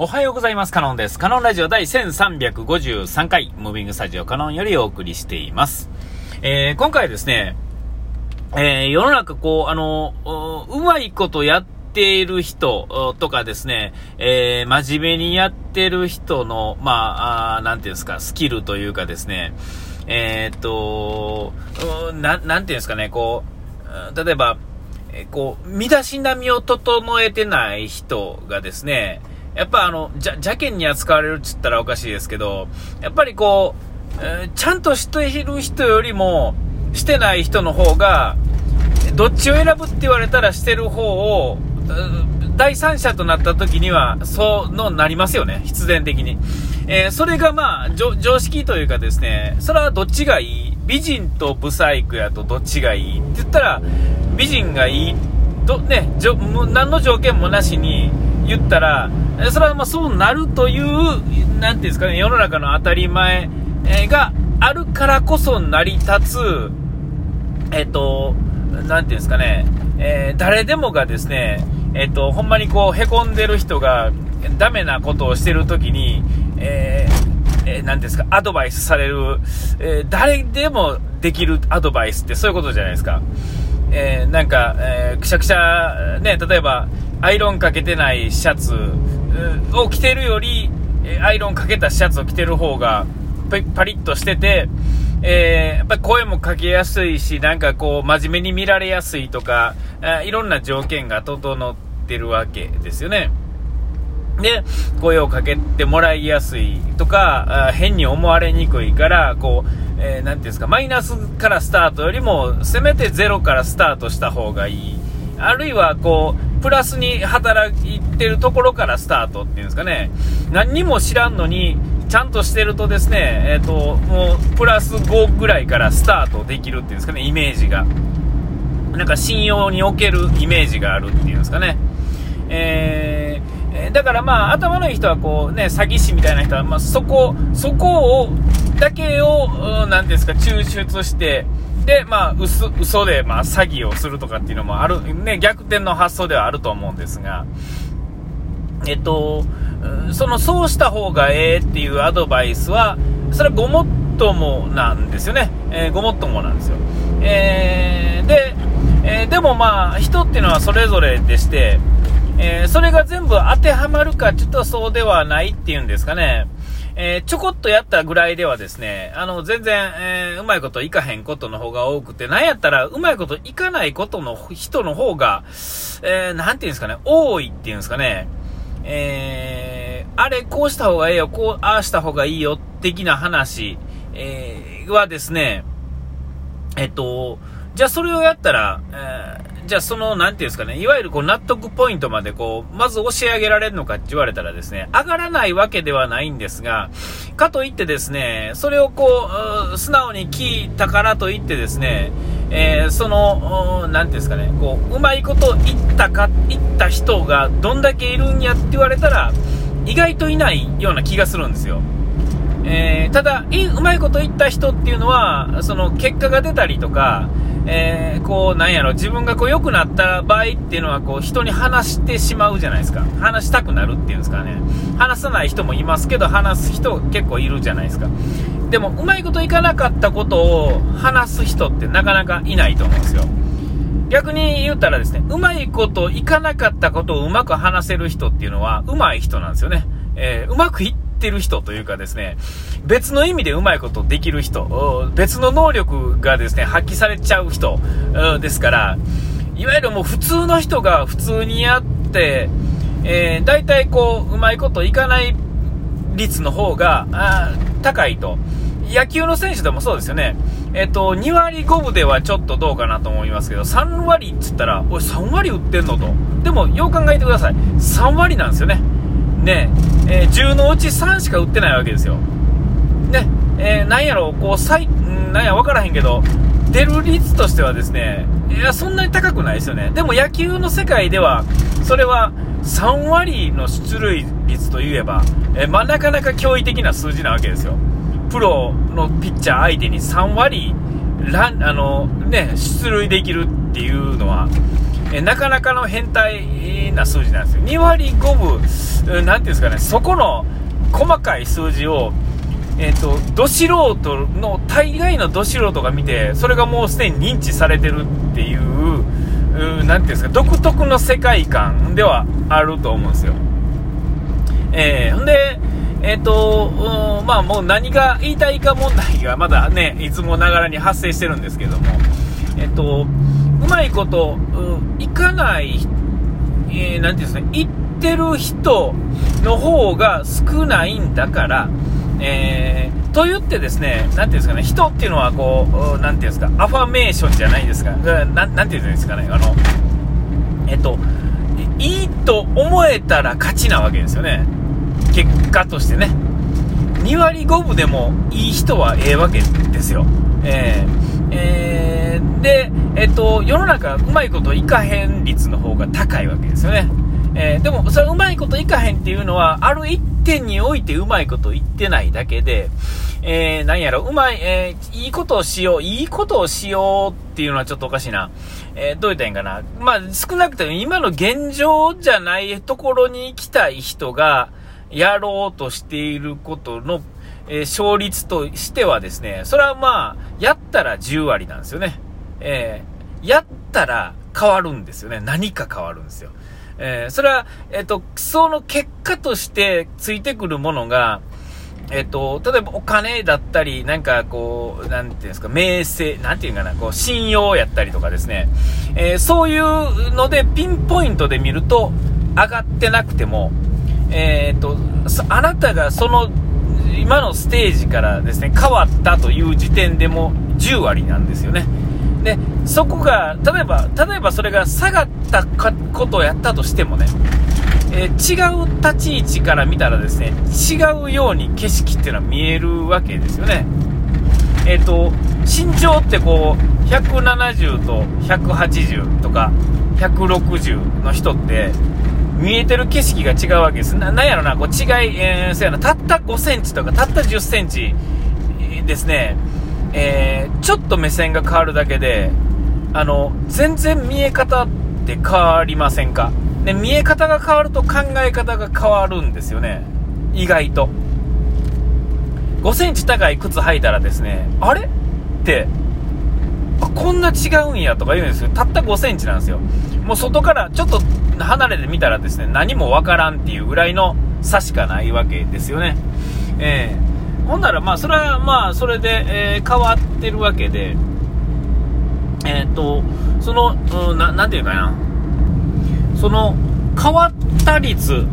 おはようございます。カノンです。カノンラジオ第1353回、ムービングスタジオカノンよりお送りしています。えー、今回ですね、えー、世の中こう、あの、うまいことやっている人とかですね、えー、真面目にやってる人の、まあ、なんていうんですか、スキルというかですね、えー、っと、な、なんていうんですかね、こう、例えば、えこう、身だしなみを整えてない人がですね、やっぱあの、じゃ、邪険に扱われるって言ったらおかしいですけど、やっぱりこう、えー、ちゃんとしている人よりも、してない人の方が、どっちを選ぶって言われたらしてる方を、第三者となった時には、そうのなりますよね、必然的に。えー、それがまあ、常識というかですね、それはどっちがいい？美人とブサイクやとどっちがいい？って言ったら、美人がいい？と、ね、じょ何の条件もなしに言ったら、それはまあそうなるという、なんていうんですかね、世の中の当たり前があるからこそ成り立つ、えっ、と、なんていうんですかね、えー、誰でもがですね、えっ、と、ほんまにこう、へこんでる人が、ダメなことをしてるときに、えー、えー、ですか、アドバイスされる、えー、誰でもできるアドバイスってそういうことじゃないですか。えー、なんか、えー、くしゃくしゃ、ね、例えば、アイロンかけてないシャツを着てるより、アイロンかけたシャツを着てる方がパリッとしてて、えー、やっぱ声もかけやすいし、なんかこう、真面目に見られやすいとか、いろんな条件が整ってるわけですよね。で、声をかけてもらいやすいとか、変に思われにくいから、こう、えー、ていうんですか、マイナスからスタートよりも、せめてゼロからスタートした方がいい。あるいは、こう、プラスに働いてるところからスタートっていうんですかね、何にも知らんのに、ちゃんとしてるとですね、えっ、ー、と、もう、プラス5ぐらいからスタートできるっていうんですかね、イメージが。なんか信用におけるイメージがあるっていうんですかね。えー、だからまあ、頭のいい人はこうね、詐欺師みたいな人は、まあ、そこ、そこを、だけを、なんですか、抽出して、で、まあ、嘘、嘘で、まあ、詐欺をするとかっていうのもある、ね、逆転の発想ではあると思うんですが、えっと、その、そうした方がええっていうアドバイスは、それはごもっともなんですよね。えー、ごもっともなんですよ。えー、で、えー、でもまあ、人っていうのはそれぞれでして、え、それが全部当てはまるかちょっとそうではないっていうんですかね。えー、ちょこっとやったぐらいではですね、あの、全然、えー、うまいこといかへんことの方が多くて、なんやったら、うまいこといかないことの人の方が、えー、なんていうんですかね、多いっていうんですかね、えー、あれ、こうした方がええよ、こう、ああした方がいいよ、的な話、えー、はですね、えっと、じゃあそれをやったら、えじゃあその、なんていうんですかね、いわゆるこう納得ポイントまでこう、まず教え上げられるのかって言われたらですね、上がらないわけではないんですが、かといってですね、それをこう、素直に聞いたからといってですね、えー、その、なんていうんですかね、こう、うまいこと言ったか、言った人がどんだけいるんやって言われたら、意外といないような気がするんですよ。えー、ただうまいこと言った人っていうのは、その結果が出たりとか、えー、こう、なんやろ、自分がこう良くなった場合っていうのは、こう、人に話してしまうじゃないですか。話したくなるっていうんですかね。話さない人もいますけど、話す人結構いるじゃないですか。でも、うまいこといかなかったことを話す人ってなかなかいないと思うんですよ。逆に言ったらですね、うまいこといかなかったことをうまく話せる人っていうのは、うまい人なんですよね。えー、うまくいっってる人というかですね、別の意味でうまいことできる人、別の能力がですね、発揮されちゃう人ですから、いわゆるもう普通の人が普通にやって、えー、大体こう、うまいこといかない率の方が高いと。野球の選手でもそうですよね。えっと、2割5分ではちょっとどうかなと思いますけど、3割っつったら、おい、3割打ってんのと。でも、よう考えてください。3割なんですよね。ね、えー、10のうち3しか売ってないわけですよ。ね、えー、なんやろ、こう、最、なんや、わからへんけど、出る率としてはですね、いや、そんなに高くないですよね。でも野球の世界では、それは3割の出塁率といえば、えー、まあ、なかなか驚異的な数字なわけですよ。プロのピッチャー相手に3割、ラン、あの、ね、出塁できるっていうのは、えなかなかの変態な数字なんですよ。2割5分、なんていうんですかね、そこの細かい数字を、えっ、ー、と、ど素人の、大概のど素人が見て、それがもうすでに認知されてるっていう、うなんていうんですか、独特の世界観ではあると思うんですよ。えー、ほんで、えっ、ー、と、まあもう何が言いたいか問題がまだね、いつもながらに発生してるんですけども、えっ、ー、と、うまいこと、ういかない、えー、なんていうんですか、言ってる人の方が少ないんだから、えー、と言ってですね、なんていうんですかね、人っていうのはこう、なんていうんですか、アファメーションじゃないですか、ななんていうんですかね、あの、えっと、いいと思えたら勝ちなわけですよね。結果としてね。2割5分でもいい人はええわけですよ。えー、えー、で、えっと、世の中うまいこといかへん率の方が高いわけですよね。えー、でも、それうまいこといかへんっていうのは、ある一点においてうまいこと言ってないだけで、えー、なんやろ、うまい、えー、いいことをしよう、いいことをしようっていうのはちょっとおかしいな。えー、どう言ったらいいんかな。まあ、少なくとも今の現状じゃないところに行きたい人が、やろうとしていることの、えー、勝率としてはですね、それはまあ、やったら10割なんですよね。えー、やったら変わるんですよね。何か変わるんですよ。えー、それは、えっ、と、その結果としてついてくるものが、えっ、と、例えばお金だったり、なんかこう、なんていうんですか、名声、なんていうかな、こう、信用やったりとかですね、え、そういうのでピンポイントで見ると、上がってなくても、えっ、と、あなたがその、今のステージからですね、変わったという時点でも10割なんですよね。で、そこが、例えば、例えばそれが下がったことをやったとしてもね、えー、違う立ち位置から見たらですね、違うように景色っていうのは見えるわけですよね。えっ、ー、と、身長ってこう、170と180とか、160の人って、見えてる景色が違うわけです。な、なんやろな、こう違い、えー、そうやな、たった5センチとか、たった10センチですね、えー、ちょっと目線が変わるだけで、あの、全然見え方って変わりませんか？で、見え方が変わると考え方が変わるんですよね。意外と。5センチ高い靴履いたらですね、あれ？って、こんな違うんやとか言うんですよ。たった5センチなんですよ。もう外からちょっと離れてみたらですね、何もわからんっていうぐらいの差しかないわけですよね。えー、ほんならまあ、それはまあ、それで、えー、変わってるわけで、えっ、と、その、うん、ななんていうかな。その変わった率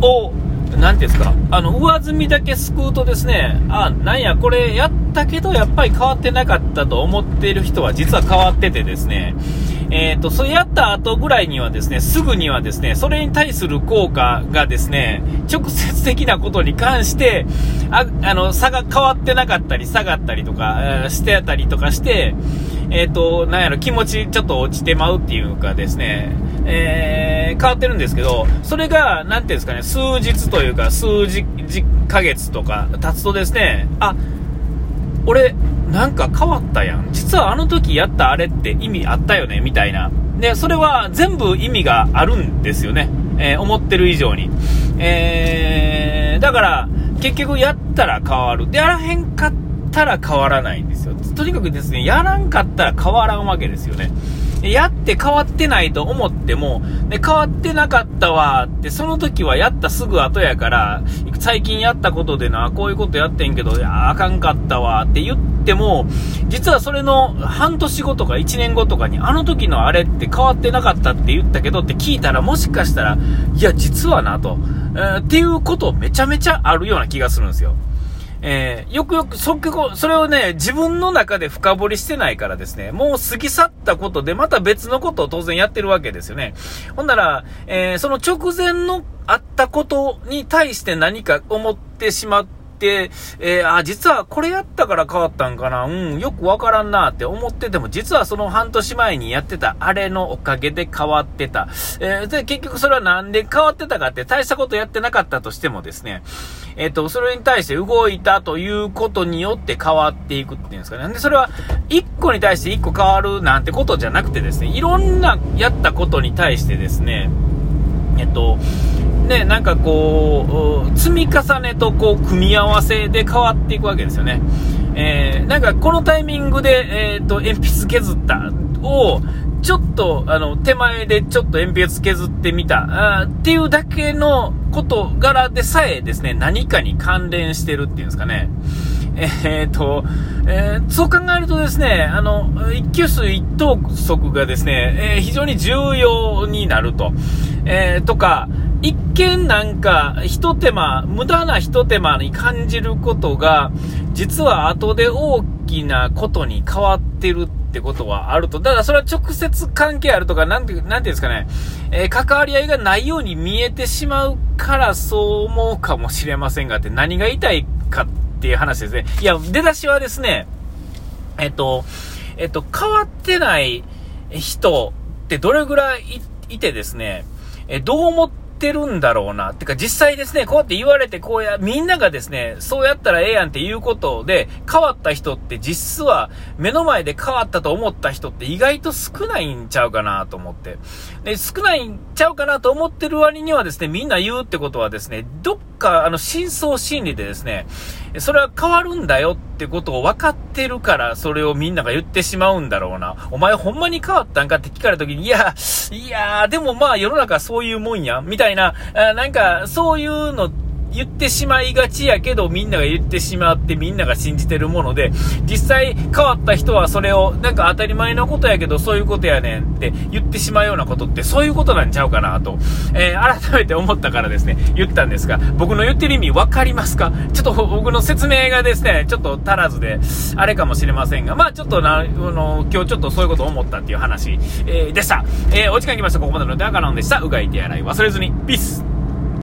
を、なんていうんですか、あの、上積みだけ救うとですね、あ、なんや、これやったけど、やっぱり変わってなかったと思っている人は実は変わっててですね、えっ、ー、と、それやった後ぐらいにはですね、すぐにはですね、それに対する効果がですね、直接的なことに関して、あ、あの、差が変わってなかったり、下がったりとか、してたりとかして、えっ、ー、と、なんやろ、気持ちちょっと落ちてまうっていうかですね、えー、変わってるんですけど、それが、なんていうんですかね、数日というか、数時、ヶ月とか経つとですね、あ、俺、なんか変わったやん。実はあの時やったあれって意味あったよね、みたいな。で、それは全部意味があるんですよね。えー、思ってる以上に。えー、だから、結局やったら変わる。で、やらへんかったら変わらないんですよ。とにかくですね、やらんかったら変わらんわけですよね。やって変わってないと思っても、で変わってなかったわって、その時はやったすぐ後やから、最近やったことでな、こういうことやってんけど、あかんかったわって言っても、実はそれの半年後とか1年後とかに、あの時のあれって変わってなかったって言ったけどって聞いたら、もしかしたら、いや、実はなと、えー、っていうことめちゃめちゃあるような気がするんですよ。えー、よくよく、そ、それをね、自分の中で深掘りしてないからですね、もう過ぎ去ったことで、また別のことを当然やってるわけですよね。ほんなら、えー、その直前のあったことに対して何か思ってしまって、、えー、あ、実はこれやったから変わったんかな、うん、よくわからんなって思ってても、実はその半年前にやってたあれのおかげで変わってた。えー、で、結局それはなんで変わってたかって大したことやってなかったとしてもですね、えっ、ー、と、それに対して動いたということによって変わっていくっていうんですかね。で、それは1個に対して1個変わるなんてことじゃなくてですね、いろんなやったことに対してですね、えっと、ね、なんかこう、積み重ねとこう、組み合わせで変わっていくわけですよね。えー、なんかこのタイミングで、えっ、ー、と、鉛筆削ったを、ちょっと、あの、手前でちょっと鉛筆削ってみた、あっていうだけの事柄でさえですね、何かに関連してるっていうんですかね。えー、っと、えー、そう考えるとですね、あの、一級数一等速がですね、えー、非常に重要になると。えー、とか、一見なんか、一手間、無駄な一手間に感じることが、実は後で大きなことに変わってるってことはあると。だからそれは直接関係あるとか、なんて、なんていうんですかね、えー、関わり合いがないように見えてしまうからそう思うかもしれませんがって何が言いたいかってていう話ですね。いや、出だしはですね、えっと、えっと、変わってない人ってどれぐらいいてですね、えどう思ってるんだろうな。ってか実際ですね、こうやって言われて、こうや、みんながですね、そうやったらええやんっていうことで、変わった人って実は、目の前で変わったと思った人って意外と少ないんちゃうかなと思って。で、少ないんちゃうかなと思ってる割にはですね、みんな言うってことはですね、どっか、あの、深層心理でですね、それは変わるんだよってことを分かってるから、それをみんなが言ってしまうんだろうな。お前ほんまに変わったんかって聞かれた時に、いや、いや、でもまあ世の中そういうもんや、みたいな、なんか、そういうの言ってしまいがちやけど、みんなが言ってしまってみんなが信じてるもので、実際変わった人はそれを、なんか当たり前のことやけど、そういうことやねんって言ってしまうようなことって、そういうことなんちゃうかなと、えー、改めて思ったからですね、言ったんですが、僕の言ってる意味わかりますか？ちょっと僕の説明がですね、ちょっと足らずで、あれかもしれませんが、まあちょっとな、あの、今日ちょっとそういうこと思ったっていう話、えー、でした。えー、お時間来ました。ここまでのデアカノンでした。うがい手洗い忘れずに。ピース